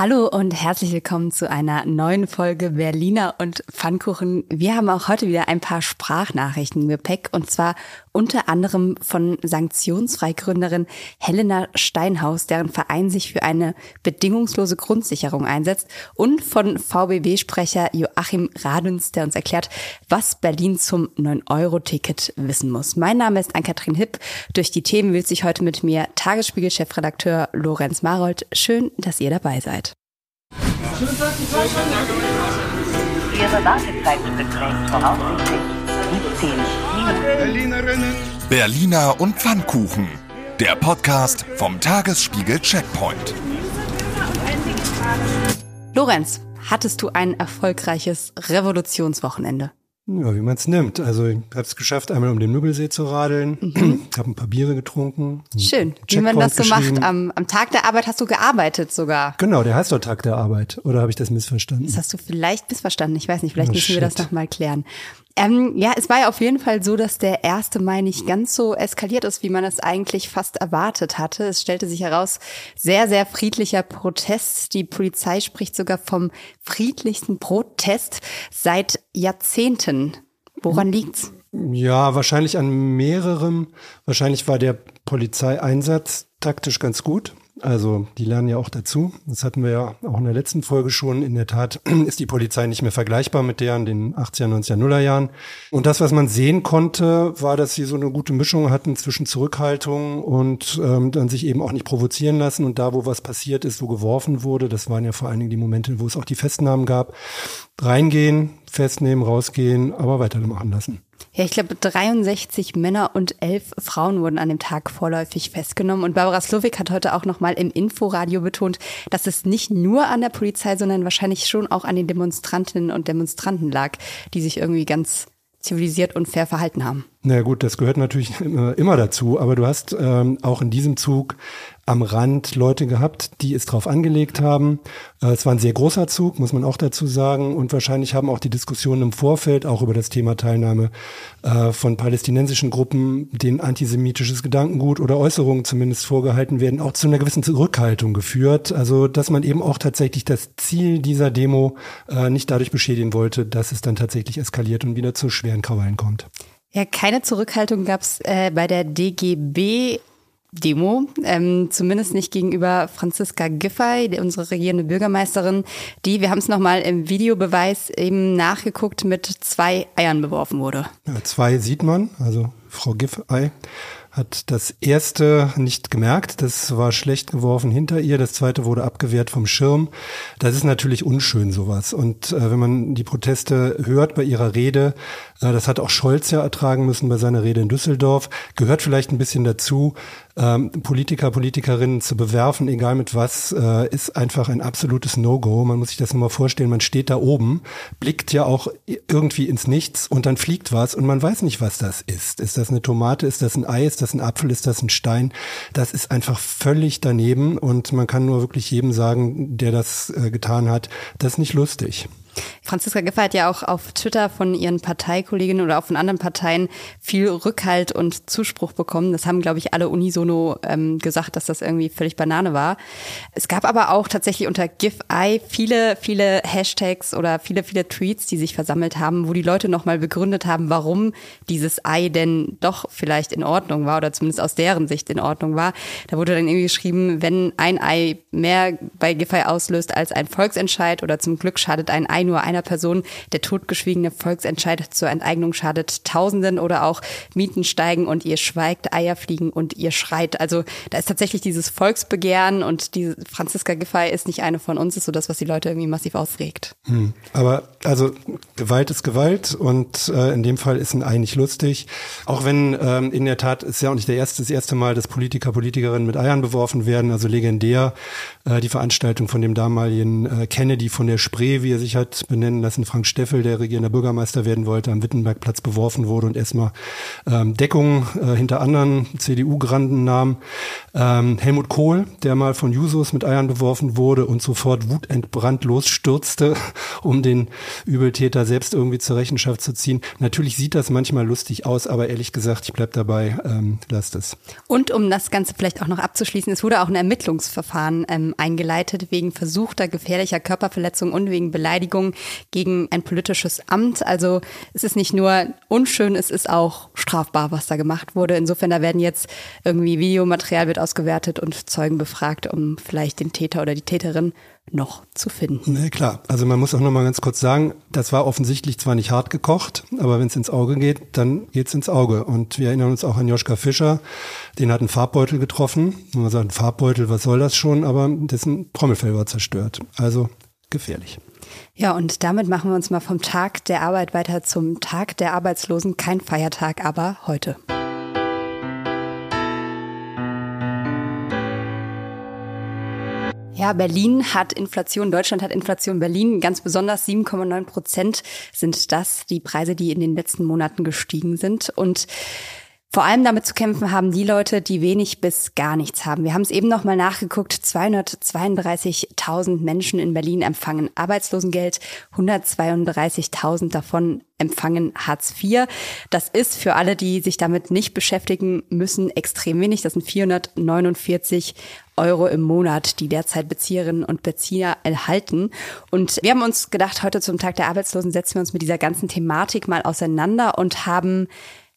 Hallo und herzlich willkommen zu einer neuen Folge Berliner und Pfannkuchen. Wir haben auch heute wieder ein paar Sprachnachrichten im Gepäck und zwar unter anderem von Sanktionsfreigründerin Helena Steinhaus, deren Verein sich für eine bedingungslose Grundsicherung einsetzt und von VBB-Sprecher Joachim Radens, der uns erklärt, was Berlin zum 9-Euro-Ticket wissen muss. Mein Name ist Ann-Kathrin Hipp. Durch die Themen will sich heute mit mir Tagesspiegel-Chefredakteur Lorenz Marold. Schön, dass ihr dabei seid. Ihre Wartezeit beträgt voraussichtlich 17 Minuten. Berliner und Pfannkuchen. Der Podcast vom Tagesspiegel Checkpoint. Lorenz, hattest du ein erfolgreiches Revolutionswochenende? Ja, wie man es nimmt. Also ich habe es geschafft, einmal um den Müggelsee zu radeln, mhm. habe ein paar Biere getrunken. Schön, wie man das so macht. Am, am Tag der Arbeit hast du gearbeitet sogar. Genau, der heißt doch Tag der Arbeit. Oder habe ich das missverstanden? Das hast du vielleicht missverstanden. Ich weiß nicht, vielleicht oh, müssen shit. wir das nochmal klären. Ähm, ja, es war ja auf jeden Fall so, dass der 1. Mai nicht ganz so eskaliert ist, wie man es eigentlich fast erwartet hatte. Es stellte sich heraus, sehr, sehr friedlicher Protest. Die Polizei spricht sogar vom friedlichsten Protest seit Jahrzehnten. Woran liegt's? Ja, wahrscheinlich an mehrerem. Wahrscheinlich war der Polizeieinsatz taktisch ganz gut. Also die lernen ja auch dazu. Das hatten wir ja auch in der letzten Folge schon. In der Tat ist die Polizei nicht mehr vergleichbar mit der in den 80er, 90er, Nuller Jahren. Und das, was man sehen konnte, war, dass sie so eine gute Mischung hatten zwischen Zurückhaltung und ähm, dann sich eben auch nicht provozieren lassen. Und da, wo was passiert ist, wo geworfen wurde, das waren ja vor allen Dingen die Momente, wo es auch die Festnahmen gab, reingehen, festnehmen, rausgehen, aber weitermachen lassen. Ja, ich glaube, 63 Männer und elf Frauen wurden an dem Tag vorläufig festgenommen. Und Barbara Slowik hat heute auch nochmal im Inforadio betont, dass es nicht nur an der Polizei, sondern wahrscheinlich schon auch an den Demonstrantinnen und Demonstranten lag, die sich irgendwie ganz zivilisiert und fair verhalten haben. Na gut, das gehört natürlich immer, immer dazu, aber du hast ähm, auch in diesem Zug am Rand Leute gehabt, die es drauf angelegt haben. Äh, es war ein sehr großer Zug, muss man auch dazu sagen. Und wahrscheinlich haben auch die Diskussionen im Vorfeld, auch über das Thema Teilnahme äh, von palästinensischen Gruppen, denen antisemitisches Gedankengut oder Äußerungen zumindest vorgehalten werden, auch zu einer gewissen Zurückhaltung geführt. Also, dass man eben auch tatsächlich das Ziel dieser Demo äh, nicht dadurch beschädigen wollte, dass es dann tatsächlich eskaliert und wieder zu schweren Krawallen kommt. Ja, keine Zurückhaltung gab es äh, bei der DGB Demo, ähm, zumindest nicht gegenüber Franziska Giffey, unsere regierende Bürgermeisterin, die, wir haben es nochmal im Videobeweis eben nachgeguckt, mit zwei Eiern beworfen wurde. Ja, zwei sieht man, also Frau Giffey hat das erste nicht gemerkt, das war schlecht geworfen hinter ihr, das zweite wurde abgewehrt vom Schirm. Das ist natürlich unschön sowas. Und äh, wenn man die Proteste hört bei ihrer Rede, äh, das hat auch Scholz ja ertragen müssen bei seiner Rede in Düsseldorf, gehört vielleicht ein bisschen dazu, ähm, Politiker, Politikerinnen zu bewerfen, egal mit was, äh, ist einfach ein absolutes No-Go. Man muss sich das nur mal vorstellen, man steht da oben, blickt ja auch irgendwie ins Nichts und dann fliegt was und man weiß nicht, was das ist. Ist das eine Tomate, ist das ein Ei, ist das ein Apfel, ist das ein Stein? Das ist einfach völlig daneben und man kann nur wirklich jedem sagen, der das äh, getan hat, das ist nicht lustig. Franziska Giffey hat ja auch auf Twitter von ihren Parteikolleginnen oder auch von anderen Parteien viel Rückhalt und Zuspruch bekommen. Das haben, glaube ich, alle unisono ähm, gesagt, dass das irgendwie völlig Banane war. Es gab aber auch tatsächlich unter GIFI viele, viele Hashtags oder viele, viele Tweets, die sich versammelt haben, wo die Leute nochmal begründet haben, warum dieses Ei denn doch vielleicht in Ordnung war oder zumindest aus deren Sicht in Ordnung war. Da wurde dann irgendwie geschrieben, wenn ein Ei mehr bei GIFI auslöst als ein Volksentscheid oder zum Glück schadet ein Ei nur einer Person. Der totgeschwiegene Volksentscheid zur Enteignung schadet Tausenden oder auch Mieten steigen und ihr schweigt, Eier fliegen und ihr schreit. Also da ist tatsächlich dieses Volksbegehren und die Franziska Giffey ist nicht eine von uns, ist so das, was die Leute irgendwie massiv aufregt. Hm. Aber also Gewalt ist Gewalt und äh, in dem Fall ist ein Ei nicht lustig. Auch wenn ähm, in der Tat ist ja auch nicht der erste, das erste Mal, dass Politiker, Politikerinnen mit Eiern beworfen werden. Also legendär äh, die Veranstaltung von dem damaligen äh, Kennedy von der Spree, wie er sich hat hat benennen lassen. Frank Steffel, der regierender Bürgermeister werden wollte, am Wittenbergplatz beworfen wurde und erstmal ähm, Deckung äh, hinter anderen CDU-Granden nahm. Ähm, Helmut Kohl, der mal von Jusos mit Eiern beworfen wurde und sofort wutentbrannt losstürzte, um den Übeltäter selbst irgendwie zur Rechenschaft zu ziehen. Natürlich sieht das manchmal lustig aus, aber ehrlich gesagt, ich bleib dabei, ähm, lasst es. Und um das Ganze vielleicht auch noch abzuschließen, es wurde auch ein Ermittlungsverfahren ähm, eingeleitet wegen versuchter gefährlicher Körperverletzung und wegen Beleidigung gegen ein politisches Amt. Also es ist nicht nur unschön, es ist auch strafbar, was da gemacht wurde. Insofern, da werden jetzt irgendwie Videomaterial wird ausgewertet und Zeugen befragt, um vielleicht den Täter oder die Täterin noch zu finden. Nee, klar. Also man muss auch noch mal ganz kurz sagen, das war offensichtlich zwar nicht hart gekocht, aber wenn es ins Auge geht, dann geht's ins Auge. Und wir erinnern uns auch an Joschka Fischer, den hat ein Farbbeutel getroffen. Und man sagt, ein Farbbeutel, was soll das schon? Aber dessen Trommelfell war zerstört. Also gefährlich. Ja, und damit machen wir uns mal vom Tag der Arbeit weiter zum Tag der Arbeitslosen. Kein Feiertag, aber heute. Ja, Berlin hat Inflation, Deutschland hat Inflation, Berlin ganz besonders 7,9 Prozent sind das, die Preise, die in den letzten Monaten gestiegen sind. Und vor allem damit zu kämpfen haben die Leute, die wenig bis gar nichts haben. Wir haben es eben noch mal nachgeguckt. 232.000 Menschen in Berlin empfangen Arbeitslosengeld. 132.000 davon empfangen Hartz IV. Das ist für alle, die sich damit nicht beschäftigen müssen, extrem wenig. Das sind 449 Euro im Monat, die derzeit Bezieherinnen und Bezieher erhalten. Und wir haben uns gedacht, heute zum Tag der Arbeitslosen setzen wir uns mit dieser ganzen Thematik mal auseinander und haben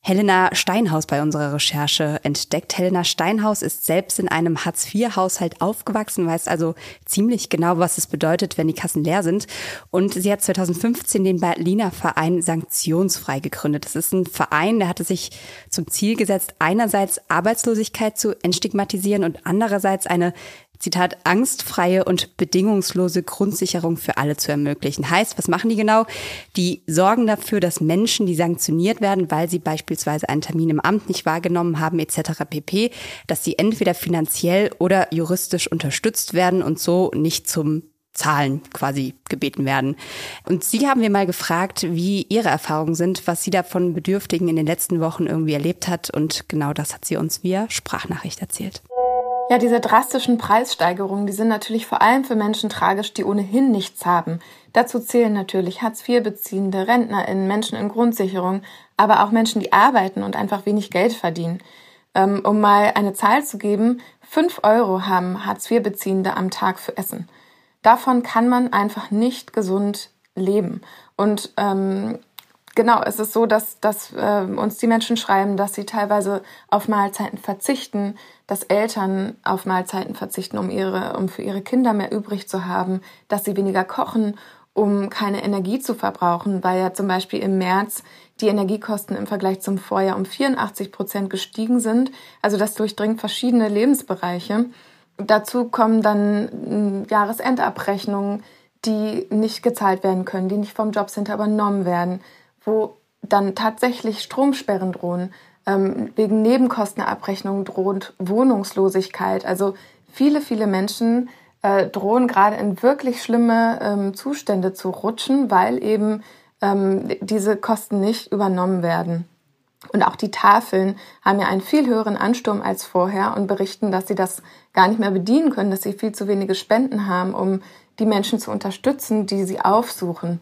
Helena Steinhaus bei unserer Recherche entdeckt. Helena Steinhaus ist selbst in einem Hartz-IV-Haushalt aufgewachsen, weiß also ziemlich genau, was es bedeutet, wenn die Kassen leer sind. Und sie hat 2015 den Berliner Verein Sanktionsfrei gegründet. Das ist ein Verein, der hatte sich zum Ziel gesetzt, einerseits Arbeitslosigkeit zu entstigmatisieren und andererseits eine Zitat, angstfreie und bedingungslose Grundsicherung für alle zu ermöglichen. Heißt, was machen die genau? Die sorgen dafür, dass Menschen, die sanktioniert werden, weil sie beispielsweise einen Termin im Amt nicht wahrgenommen haben, etc. pp., dass sie entweder finanziell oder juristisch unterstützt werden und so nicht zum Zahlen quasi gebeten werden. Und Sie haben wir mal gefragt, wie Ihre Erfahrungen sind, was sie da von Bedürftigen in den letzten Wochen irgendwie erlebt hat. Und genau das hat sie uns via Sprachnachricht erzählt. Ja, diese drastischen Preissteigerungen, die sind natürlich vor allem für Menschen tragisch, die ohnehin nichts haben. Dazu zählen natürlich Hartz-IV-Beziehende, RentnerInnen, Menschen in Grundsicherung, aber auch Menschen, die arbeiten und einfach wenig Geld verdienen. Ähm, um mal eine Zahl zu geben, fünf Euro haben Hartz-IV-Beziehende am Tag für Essen. Davon kann man einfach nicht gesund leben. Und ähm, genau, es ist so, dass, dass äh, uns die Menschen schreiben, dass sie teilweise auf Mahlzeiten verzichten, dass Eltern auf Mahlzeiten verzichten, um, ihre, um für ihre Kinder mehr übrig zu haben, dass sie weniger kochen, um keine Energie zu verbrauchen, weil ja zum Beispiel im März die Energiekosten im Vergleich zum Vorjahr um 84 Prozent gestiegen sind. Also das durchdringt verschiedene Lebensbereiche. Dazu kommen dann hm, Jahresendabrechnungen, die nicht gezahlt werden können, die nicht vom Jobcenter übernommen werden, wo dann tatsächlich Stromsperren drohen, ähm, wegen Nebenkostenabrechnung droht Wohnungslosigkeit. Also viele, viele Menschen äh, drohen gerade in wirklich schlimme ähm, Zustände zu rutschen, weil eben ähm, diese Kosten nicht übernommen werden. Und auch die Tafeln haben ja einen viel höheren Ansturm als vorher und berichten, dass sie das gar nicht mehr bedienen können, dass sie viel zu wenige Spenden haben, um die Menschen zu unterstützen, die sie aufsuchen.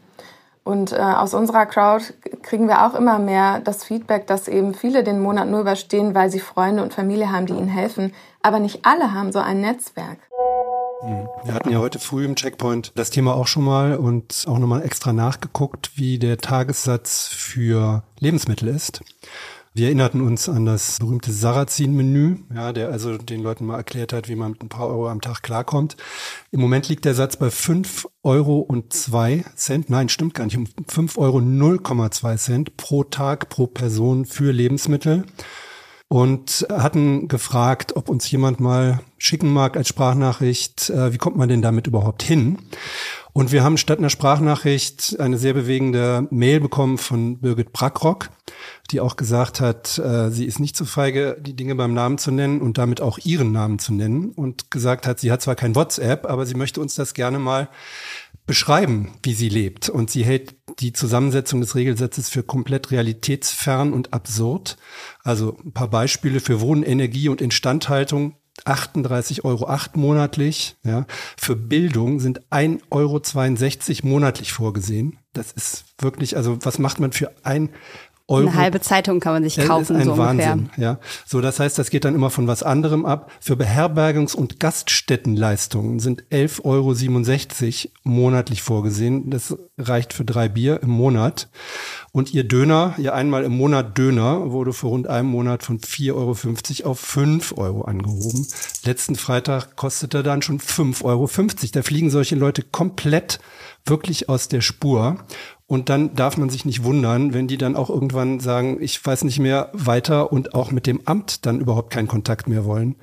Und äh, aus unserer Crowd kriegen wir auch immer mehr das Feedback, dass eben viele den Monat nur überstehen, weil sie Freunde und Familie haben, die ihnen helfen. Aber nicht alle haben so ein Netzwerk. Hm. Wir hatten ja heute früh im Checkpoint das Thema auch schon mal und auch nochmal extra nachgeguckt, wie der Tagessatz für Lebensmittel ist. Wir erinnerten uns an das berühmte Sarrazin-Menü, ja, der also den Leuten mal erklärt hat, wie man mit ein paar Euro am Tag klarkommt. Im Moment liegt der Satz bei fünf Euro und zwei Cent. Nein, stimmt gar nicht. Um fünf Euro 0,2 Cent pro Tag pro Person für Lebensmittel und hatten gefragt, ob uns jemand mal schicken mag als Sprachnachricht, äh, wie kommt man denn damit überhaupt hin? Und wir haben statt einer Sprachnachricht eine sehr bewegende Mail bekommen von Birgit Brackrock, die auch gesagt hat, äh, sie ist nicht zu feige, die Dinge beim Namen zu nennen und damit auch ihren Namen zu nennen und gesagt hat, sie hat zwar kein WhatsApp, aber sie möchte uns das gerne mal beschreiben, wie sie lebt. Und sie hält die Zusammensetzung des Regelsatzes für komplett realitätsfern und absurd. Also ein paar Beispiele für Wohnen, Energie und Instandhaltung. 38,08 Euro monatlich. Ja. Für Bildung sind 1,62 Euro monatlich vorgesehen. Das ist wirklich, also was macht man für ein Euro. Eine halbe Zeitung kann man sich kaufen, ist ein so Wahnsinn, ungefähr. ja. So, das heißt, das geht dann immer von was anderem ab. Für Beherbergungs- und Gaststättenleistungen sind 11,67 Euro monatlich vorgesehen. Das reicht für drei Bier im Monat. Und ihr Döner, ihr einmal im Monat Döner, wurde vor rund einem Monat von 4,50 Euro auf 5 Euro angehoben. Letzten Freitag kostete dann schon 5,50 Euro. Da fliegen solche Leute komplett wirklich aus der Spur. Und dann darf man sich nicht wundern, wenn die dann auch irgendwann sagen, ich weiß nicht mehr weiter und auch mit dem Amt dann überhaupt keinen Kontakt mehr wollen.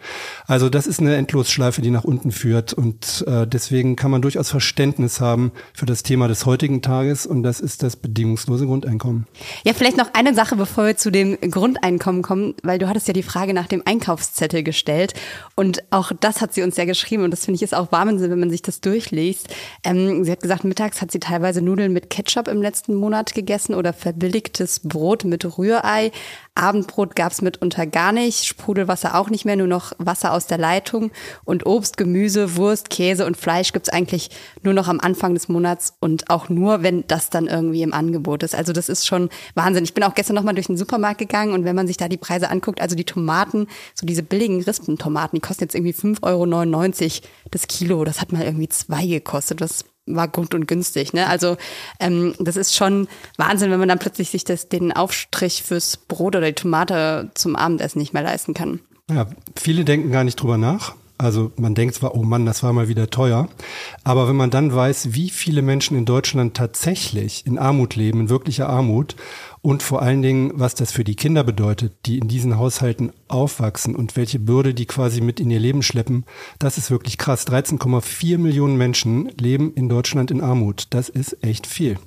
Also das ist eine Endlosschleife, die nach unten führt. Und äh, deswegen kann man durchaus Verständnis haben für das Thema des heutigen Tages und das ist das bedingungslose Grundeinkommen. Ja, vielleicht noch eine Sache, bevor wir zu dem Grundeinkommen kommen, weil du hattest ja die Frage nach dem Einkaufszettel gestellt und auch das hat sie uns ja geschrieben und das finde ich ist auch Wahnsinn, wenn man sich das durchliest. Ähm, sie hat gesagt, mittags hat sie teilweise Nudeln mit Ketchup im letzten Monat gegessen oder verbilligtes Brot mit Rührei. Abendbrot gab's mitunter gar nicht, Sprudelwasser auch nicht mehr, nur noch Wasser aus der Leitung und Obst, Gemüse, Wurst, Käse und Fleisch gibt's eigentlich nur noch am Anfang des Monats und auch nur, wenn das dann irgendwie im Angebot ist. Also das ist schon Wahnsinn. Ich bin auch gestern nochmal durch den Supermarkt gegangen und wenn man sich da die Preise anguckt, also die Tomaten, so diese billigen Rispentomaten, die kosten jetzt irgendwie 5,99 Euro das Kilo. Das hat mal irgendwie zwei gekostet. Das war gut und günstig. Ne? Also ähm, das ist schon Wahnsinn, wenn man dann plötzlich sich das, den Aufstrich fürs Brot oder die Tomate zum Abendessen nicht mehr leisten kann. Ja, viele denken gar nicht drüber nach. Also man denkt zwar, oh Mann, das war mal wieder teuer. Aber wenn man dann weiß, wie viele Menschen in Deutschland tatsächlich in Armut leben, in wirklicher Armut und vor allen Dingen, was das für die Kinder bedeutet, die in diesen Haushalten aufwachsen und welche Bürde die quasi mit in ihr Leben schleppen, das ist wirklich krass. 13,4 Millionen Menschen leben in Deutschland in Armut. Das ist echt viel.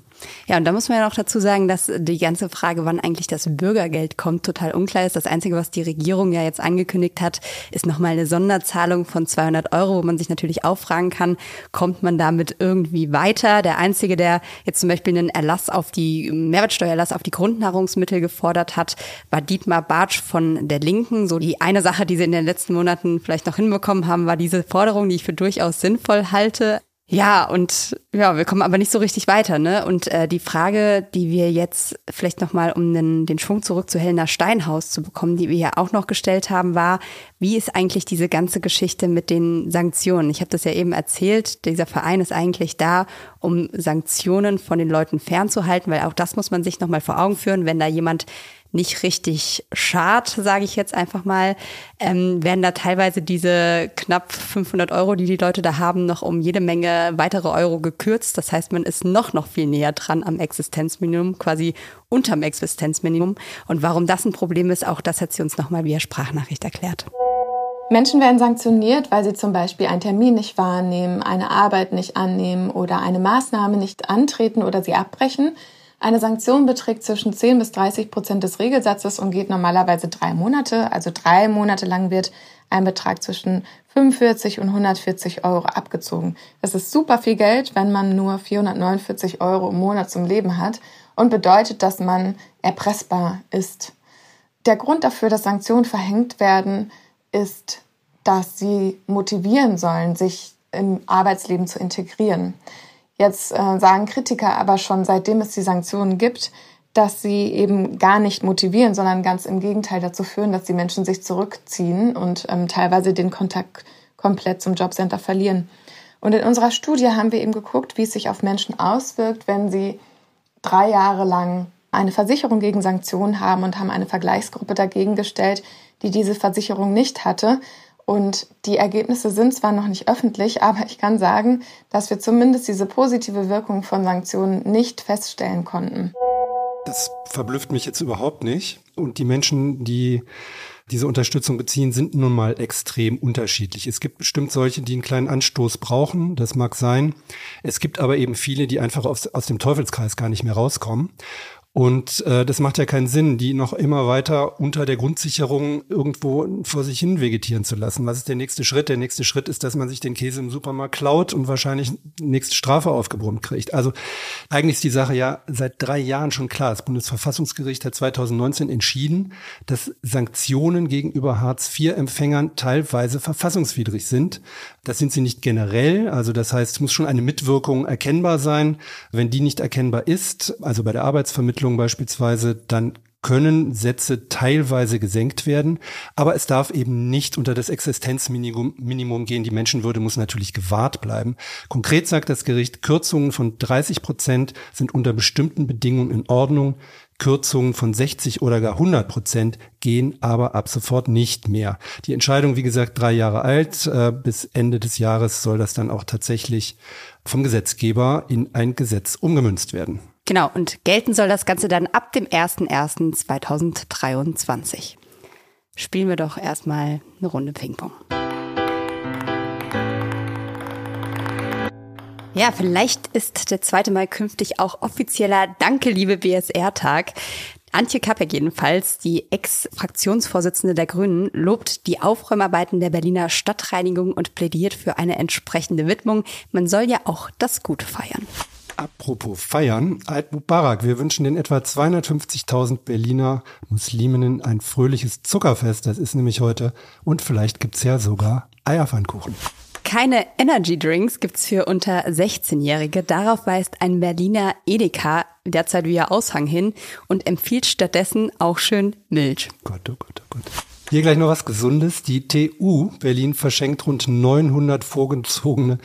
Ja, und da muss man ja noch dazu sagen, dass die ganze Frage, wann eigentlich das Bürgergeld kommt, total unklar ist. Das Einzige, was die Regierung ja jetzt angekündigt hat, ist nochmal eine Sonderzahlung von 200 Euro, wo man sich natürlich auch fragen kann, kommt man damit irgendwie weiter? Der Einzige, der jetzt zum Beispiel einen Erlass auf die, Mehrwertsteuererlass auf die Grundnahrungsmittel gefordert hat, war Dietmar Bartsch von der Linken. So die eine Sache, die sie in den letzten Monaten vielleicht noch hinbekommen haben, war diese Forderung, die ich für durchaus sinnvoll halte. Ja, und ja, wir kommen aber nicht so richtig weiter, ne? Und äh, die Frage, die wir jetzt vielleicht nochmal, um den, den Schwung zurück zu Helena Steinhaus zu bekommen, die wir ja auch noch gestellt haben, war, wie ist eigentlich diese ganze Geschichte mit den Sanktionen? Ich habe das ja eben erzählt, dieser Verein ist eigentlich da, um Sanktionen von den Leuten fernzuhalten, weil auch das muss man sich nochmal vor Augen führen, wenn da jemand nicht richtig schad, sage ich jetzt einfach mal, ähm, werden da teilweise diese knapp 500 Euro, die die Leute da haben, noch um jede Menge weitere Euro gekürzt. Das heißt, man ist noch, noch viel näher dran am Existenzminimum, quasi unterm Existenzminimum. Und warum das ein Problem ist, auch das hat sie uns nochmal via Sprachnachricht erklärt. Menschen werden sanktioniert, weil sie zum Beispiel einen Termin nicht wahrnehmen, eine Arbeit nicht annehmen oder eine Maßnahme nicht antreten oder sie abbrechen. Eine Sanktion beträgt zwischen 10 bis 30 Prozent des Regelsatzes und geht normalerweise drei Monate. Also drei Monate lang wird ein Betrag zwischen 45 und 140 Euro abgezogen. Das ist super viel Geld, wenn man nur 449 Euro im Monat zum Leben hat und bedeutet, dass man erpressbar ist. Der Grund dafür, dass Sanktionen verhängt werden, ist, dass sie motivieren sollen, sich im Arbeitsleben zu integrieren. Jetzt äh, sagen Kritiker aber schon, seitdem es die Sanktionen gibt, dass sie eben gar nicht motivieren, sondern ganz im Gegenteil dazu führen, dass die Menschen sich zurückziehen und ähm, teilweise den Kontakt komplett zum Jobcenter verlieren. Und in unserer Studie haben wir eben geguckt, wie es sich auf Menschen auswirkt, wenn sie drei Jahre lang eine Versicherung gegen Sanktionen haben und haben eine Vergleichsgruppe dagegen gestellt, die diese Versicherung nicht hatte. Und die Ergebnisse sind zwar noch nicht öffentlich, aber ich kann sagen, dass wir zumindest diese positive Wirkung von Sanktionen nicht feststellen konnten. Das verblüfft mich jetzt überhaupt nicht. Und die Menschen, die diese Unterstützung beziehen, sind nun mal extrem unterschiedlich. Es gibt bestimmt solche, die einen kleinen Anstoß brauchen, das mag sein. Es gibt aber eben viele, die einfach aus, aus dem Teufelskreis gar nicht mehr rauskommen. Und äh, das macht ja keinen Sinn, die noch immer weiter unter der Grundsicherung irgendwo vor sich hin vegetieren zu lassen. Was ist der nächste Schritt? Der nächste Schritt ist, dass man sich den Käse im Supermarkt klaut und wahrscheinlich nächste Strafe aufgebrummt kriegt. Also eigentlich ist die Sache ja seit drei Jahren schon klar. Das Bundesverfassungsgericht hat 2019 entschieden, dass Sanktionen gegenüber Hartz-IV-Empfängern teilweise verfassungswidrig sind. Das sind sie nicht generell. Also das heißt, es muss schon eine Mitwirkung erkennbar sein. Wenn die nicht erkennbar ist, also bei der Arbeitsvermittlung beispielsweise, dann können Sätze teilweise gesenkt werden, aber es darf eben nicht unter das Existenzminimum Minimum gehen. Die Menschenwürde muss natürlich gewahrt bleiben. Konkret sagt das Gericht, Kürzungen von 30 Prozent sind unter bestimmten Bedingungen in Ordnung. Kürzungen von 60 oder gar 100 Prozent gehen aber ab sofort nicht mehr. Die Entscheidung, wie gesagt, drei Jahre alt. Äh, bis Ende des Jahres soll das dann auch tatsächlich vom Gesetzgeber in ein Gesetz umgemünzt werden. Genau, und gelten soll das Ganze dann ab dem 01.01.2023. Spielen wir doch erstmal eine Runde Ping-Pong. Ja, vielleicht ist der 2. Mai künftig auch offizieller Danke, liebe BSR-Tag. Antje Kappek jedenfalls, die Ex-Fraktionsvorsitzende der Grünen, lobt die Aufräumarbeiten der Berliner Stadtreinigung und plädiert für eine entsprechende Widmung. Man soll ja auch das Gute feiern. Apropos feiern, Eid Mubarak, wir wünschen den etwa 250.000 Berliner Musliminnen ein fröhliches Zuckerfest. Das ist nämlich heute. Und vielleicht gibt's ja sogar Eierpfannkuchen. Keine Energy Drinks gibt's für unter 16-Jährige. Darauf weist ein Berliner Edeka derzeit wie Aushang hin und empfiehlt stattdessen auch schön Milch. Gott, oh Gott, oh Gott. Hier gleich noch was Gesundes. Die TU Berlin verschenkt rund 900 vorgezogene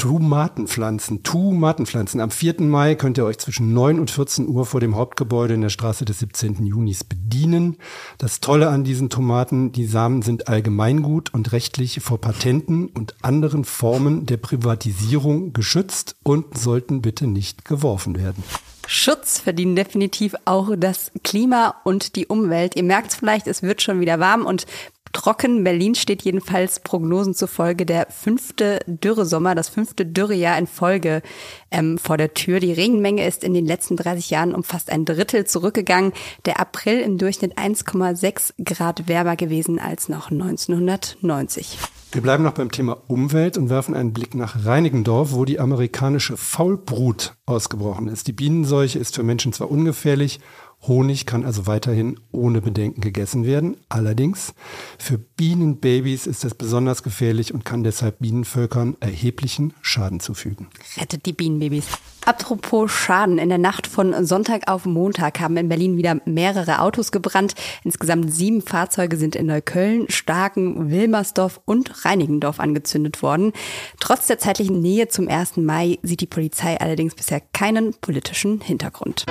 Tomatenpflanzen, Tomatenpflanzen. Am 4. Mai könnt ihr euch zwischen 9 und 14 Uhr vor dem Hauptgebäude in der Straße des 17. Junis bedienen. Das Tolle an diesen Tomaten, die Samen sind allgemeingut und rechtlich vor Patenten und anderen Formen der Privatisierung geschützt und sollten bitte nicht geworfen werden. Schutz verdienen definitiv auch das Klima und die Umwelt. Ihr merkt es vielleicht, es wird schon wieder warm und trocken. Berlin steht jedenfalls Prognosen zufolge der fünfte Dürresommer, das fünfte Dürrejahr in Folge ähm, vor der Tür. Die Regenmenge ist in den letzten 30 Jahren um fast ein Drittel zurückgegangen. Der April im Durchschnitt 1,6 Grad wärmer gewesen als noch 1990. Wir bleiben noch beim Thema Umwelt und werfen einen Blick nach Reinigendorf, wo die amerikanische Faulbrut ausgebrochen ist. Die Bienenseuche ist für Menschen zwar ungefährlich Honig kann also weiterhin ohne Bedenken gegessen werden. Allerdings für Bienenbabys ist das besonders gefährlich und kann deshalb Bienenvölkern erheblichen Schaden zufügen. Rettet die Bienenbabys. Apropos Schaden. In der Nacht von Sonntag auf Montag haben in Berlin wieder mehrere Autos gebrannt. Insgesamt sieben Fahrzeuge sind in Neukölln, Starken, Wilmersdorf und Reinigendorf angezündet worden. Trotz der zeitlichen Nähe zum 1. Mai sieht die Polizei allerdings bisher keinen politischen Hintergrund.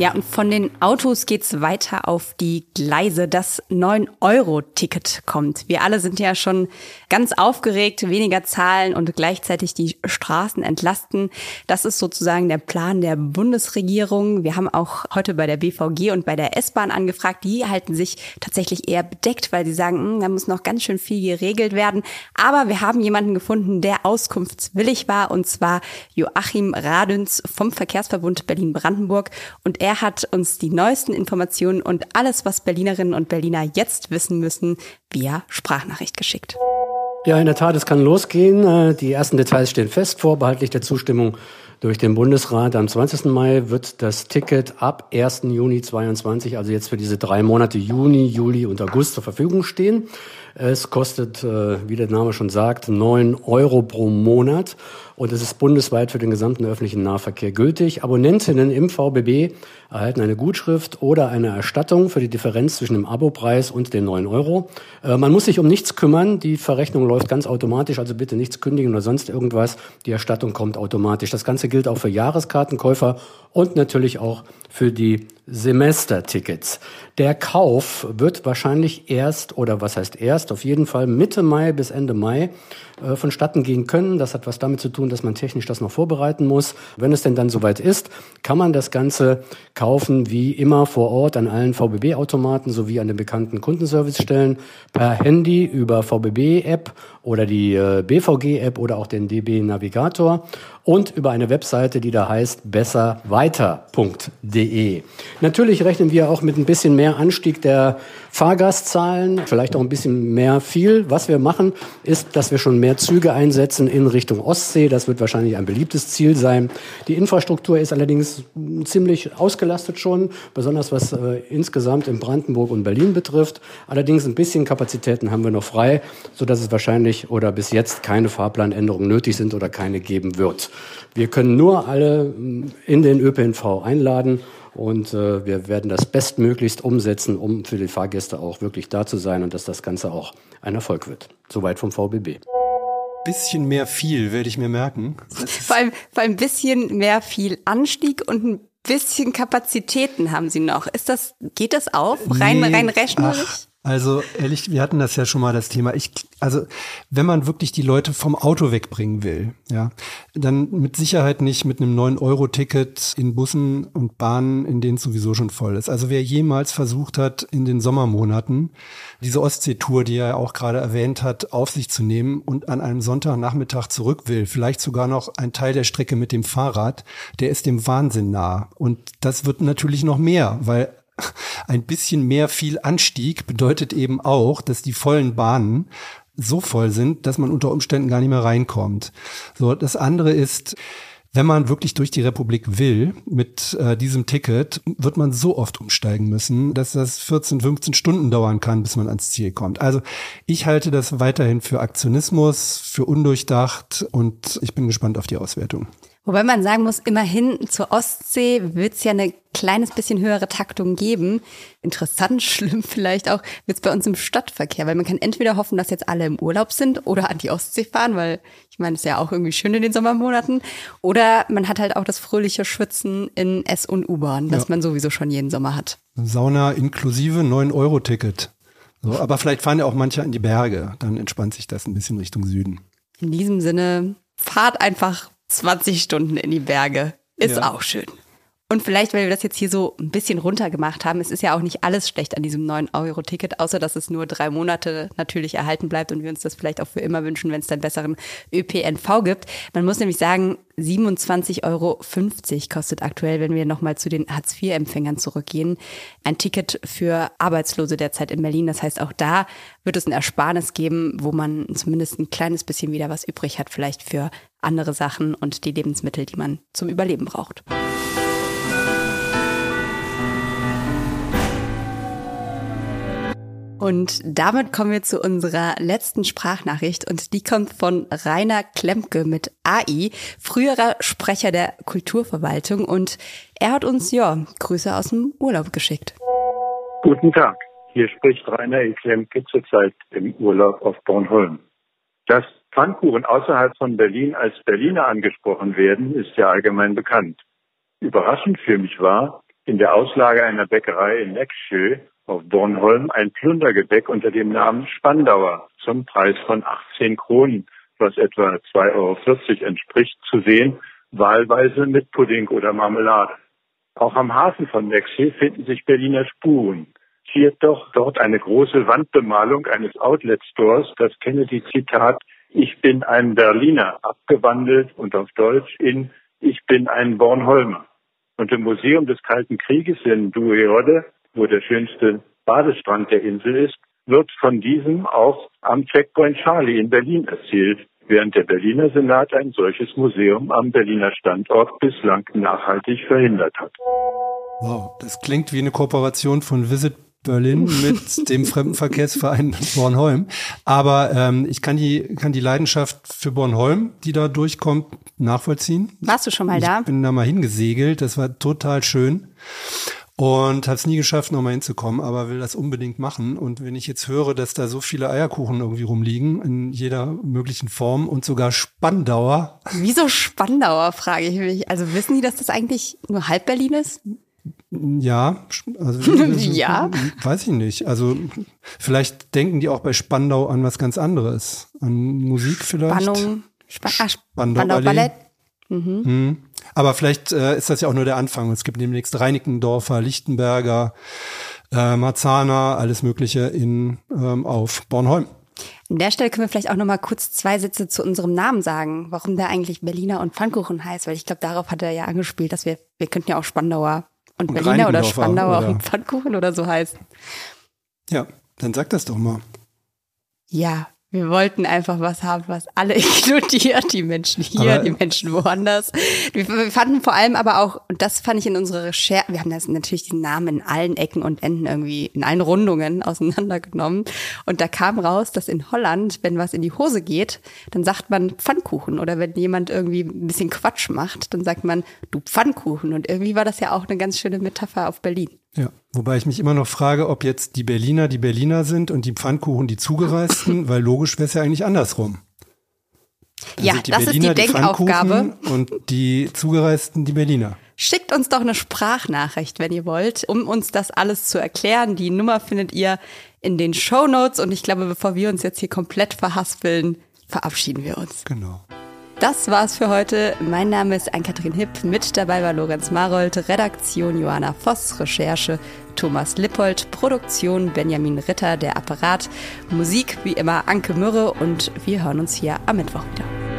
Ja, und von den Autos geht's weiter auf die Gleise. Das 9-Euro-Ticket kommt. Wir alle sind ja schon ganz aufgeregt, weniger zahlen und gleichzeitig die Straßen entlasten. Das ist sozusagen der Plan der Bundesregierung. Wir haben auch heute bei der BVG und bei der S-Bahn angefragt. Die halten sich tatsächlich eher bedeckt, weil sie sagen, hm, da muss noch ganz schön viel geregelt werden. Aber wir haben jemanden gefunden, der auskunftswillig war, und zwar Joachim Radüns vom Verkehrsverbund Berlin-Brandenburg. Und er er hat uns die neuesten Informationen und alles, was Berlinerinnen und Berliner jetzt wissen müssen, via Sprachnachricht geschickt. Ja, in der Tat, es kann losgehen. Äh, die ersten Details stehen fest, vorbehaltlich der Zustimmung durch den Bundesrat. Am 20. Mai wird das Ticket ab 1. Juni 22, also jetzt für diese drei Monate Juni, Juli und August zur Verfügung stehen. Es kostet, äh, wie der Name schon sagt, neun Euro pro Monat und es ist bundesweit für den gesamten öffentlichen Nahverkehr gültig. Abonnentinnen im VBB erhalten eine Gutschrift oder eine Erstattung für die Differenz zwischen dem Abopreis und den neun Euro. Äh, man muss sich um nichts kümmern. Die Verrechnung läuft ganz automatisch, also bitte nichts kündigen oder sonst irgendwas. Die Erstattung kommt automatisch. Das Ganze gilt auch für Jahreskartenkäufer und natürlich auch für die Semestertickets. Der Kauf wird wahrscheinlich erst, oder was heißt erst, auf jeden Fall Mitte Mai bis Ende Mai äh, vonstatten gehen können. Das hat was damit zu tun, dass man technisch das noch vorbereiten muss. Wenn es denn dann soweit ist, kann man das Ganze kaufen wie immer vor Ort an allen VBB-Automaten sowie an den bekannten Kundenservicestellen per Handy über VBB-App oder die äh, BVG-App oder auch den DB-Navigator und über eine Webseite, die da heißt besserweiter.de. Natürlich rechnen wir auch mit ein bisschen mehr Anstieg der Fahrgastzahlen, vielleicht auch ein bisschen mehr viel. Was wir machen, ist, dass wir schon mehr Züge einsetzen in Richtung Ostsee. Das wird wahrscheinlich ein beliebtes Ziel sein. Die Infrastruktur ist allerdings ziemlich ausgelastet schon, besonders was äh, insgesamt in Brandenburg und Berlin betrifft. Allerdings ein bisschen Kapazitäten haben wir noch frei, so dass es wahrscheinlich oder bis jetzt keine Fahrplanänderungen nötig sind oder keine geben wird. Wir können nur alle mm, in den ÖPNV einladen und äh, wir werden das bestmöglichst umsetzen, um für die Fahrgäste auch wirklich da zu sein und dass das Ganze auch ein Erfolg wird. Soweit vom VBB. Bisschen mehr viel werde ich mir merken. Vor allem, vor allem ein bisschen mehr viel Anstieg und ein bisschen Kapazitäten haben Sie noch. Ist das, geht das auf? Rein, Nee, rein rechnerisch? ach, Also ehrlich, wir hatten das ja schon mal das Thema. Ich, also wenn man wirklich die Leute vom Auto wegbringen will, ja, dann mit Sicherheit nicht mit einem 9-Euro-Ticket in Bussen und Bahnen, in denen es sowieso schon voll ist. Also wer jemals versucht hat, in den Sommermonaten diese Ostseetour, die er auch gerade erwähnt hat, auf sich zu nehmen und an einem Sonntagnachmittag zurück will, vielleicht sogar noch ein Teil der Strecke mit dem Fahrrad, der ist dem Wahnsinn nah. Und das wird natürlich noch mehr, weil ein bisschen mehr viel Anstieg bedeutet eben auch, dass die vollen Bahnen so voll sind, dass man unter Umständen gar nicht mehr reinkommt. So, das andere ist, wenn man wirklich durch die Republik will mit äh, diesem Ticket, wird man so oft umsteigen müssen, dass das 14, 15 Stunden dauern kann, bis man ans Ziel kommt. Also ich halte das weiterhin für Aktionismus, für undurchdacht und ich bin gespannt auf die Auswertung. Wobei man sagen muss, immerhin zur Ostsee wird es ja eine kleines bisschen höhere Taktung geben. Interessant, schlimm vielleicht auch, wird es bei uns im Stadtverkehr, weil man kann entweder hoffen, dass jetzt alle im Urlaub sind oder an die Ostsee fahren, weil ich meine, es ist ja auch irgendwie schön in den Sommermonaten. Oder man hat halt auch das fröhliche Schwitzen in S- und U-Bahn, das Ja. man sowieso schon jeden Sommer hat. Sauna inklusive 9-Euro-Ticket. So, aber vielleicht fahren ja auch manche an die Berge, dann entspannt sich das ein bisschen Richtung Süden. In diesem Sinne, fahrt einfach 20 Stunden in die Berge. Ist Ja. auch schön. Und vielleicht, weil wir das jetzt hier so ein bisschen runtergemacht haben, es ist ja auch nicht alles schlecht an diesem 9-Euro-Ticket, außer dass es nur drei Monate natürlich erhalten bleibt und wir uns das vielleicht auch für immer wünschen, wenn es dann besseren ÖPNV gibt. Man muss nämlich sagen, 27,50 Euro kostet aktuell, wenn wir nochmal zu den Hartz-IV-Empfängern zurückgehen, ein Ticket für Arbeitslose derzeit in Berlin. Das heißt, auch da wird es ein Ersparnis geben, wo man zumindest ein kleines bisschen wieder was übrig hat, vielleicht für andere Sachen und die Lebensmittel, die man zum Überleben braucht. Und damit kommen wir zu unserer letzten Sprachnachricht und die kommt von Rainer Klemke mit AI, früherer Sprecher der Kulturverwaltung und er hat uns ja Grüße aus dem Urlaub geschickt. Guten Tag, hier spricht Rainer E. Klemke zurzeit im Urlaub auf Bornholm. Dass Pfannkuchen außerhalb von Berlin als Berliner angesprochen werden, ist ja allgemein bekannt. Überraschend für mich war, in der Auslage einer Bäckerei in Exschö auf Bornholm ein Plundergebäck unter dem Namen Spandauer zum Preis von 18 Kronen, was etwa 2,40 Euro entspricht, zu sehen, wahlweise mit Pudding oder Marmelade. Auch am Hafen von Nexi finden sich Berliner Spuren. Ziert doch dort eine große Wandbemalung eines Outlet-Stores, das Kennedy-Zitat Ich bin ein Berliner abgewandelt und auf Deutsch in Ich bin ein Bornholmer. Und im Museum des Kalten Krieges in Dueode, wo der schönste Badestrand der Insel ist, wird von diesem auch am Checkpoint Charlie in Berlin erzählt, während der Berliner Senat ein solches Museum am Berliner Standort bislang nachhaltig verhindert hat. Wow, das klingt wie eine Kooperation von Visit Berlin mit dem Fremdenverkehrsverein Bornholm. Aber ähm, ich kann die, kann die Leidenschaft für Bornholm, die da durchkommt, nachvollziehen. Warst du schon mal da? Ich bin da mal hingesegelt, das war total schön. Und habe es nie geschafft, nochmal hinzukommen, aber will das unbedingt machen. Und wenn ich jetzt höre, dass da so viele Eierkuchen irgendwie rumliegen, in jeder möglichen Form und sogar Spandauer, Wieso Spandauer, frage ich mich. Also wissen die, dass das eigentlich nur halb Berlin ist? Ja, also ja, weiß ich nicht. Also vielleicht denken die auch bei Spandau an was ganz anderes, an Musik vielleicht. Spannung, Sp ah, Spandau, Spandau Ballett. Mhm. Mhm. Aber vielleicht äh, ist das ja auch nur der Anfang. Es gibt demnächst Reinickendorfer, Lichtenberger, äh, Marzahner, alles Mögliche in ähm, auf Bornholm. An der Stelle können wir vielleicht auch noch mal kurz zwei Sätze zu unserem Namen sagen, warum der eigentlich Berliner und Pfannkuchen heißt, weil ich glaube, darauf hat er ja angespielt, dass wir, wir könnten ja auch Spandauer und, und Berliner oder Spandauer oder und Pfannkuchen oder so heißen. Ja, dann sag das doch mal. Ja, wir wollten einfach was haben, was alle inkludiert, die Menschen hier, aber die Menschen woanders. Wir, fanden vor allem aber auch, und das fand ich in unserer Recherche, wir haben das natürlich den Namen in allen Ecken und Enden irgendwie, in allen Rundungen auseinandergenommen. Und da kam raus, dass in Holland, wenn was in die Hose geht, dann sagt man Pfannkuchen. Oder wenn jemand irgendwie ein bisschen Quatsch macht, dann sagt man, du Pfannkuchen. Und irgendwie war das ja auch eine ganz schöne Metapher auf Berlin. Ja, wobei ich mich immer noch frage, ob jetzt die Berliner die Berliner sind und die Pfannkuchen die Zugereisten, weil logisch wäre es ja eigentlich andersrum. Dann ja, das Berliner ist die Denkaufgabe. Die und die Zugereisten die Berliner. Schickt uns doch eine Sprachnachricht, wenn ihr wollt, um uns das alles zu erklären. Die Nummer findet ihr in den Show Notes und ich glaube, bevor wir uns jetzt hier komplett verhaspeln, verabschieden wir uns. Genau. Das war's für heute. Mein Name ist Ann-Kathrin Hipp. Mit dabei war Lorenz Marold, Redaktion Johanna Voss, Recherche Thomas Lippold, Produktion Benjamin Ritter, der Apparat, Musik wie immer Anke Mürre und wir hören uns hier am Mittwoch wieder.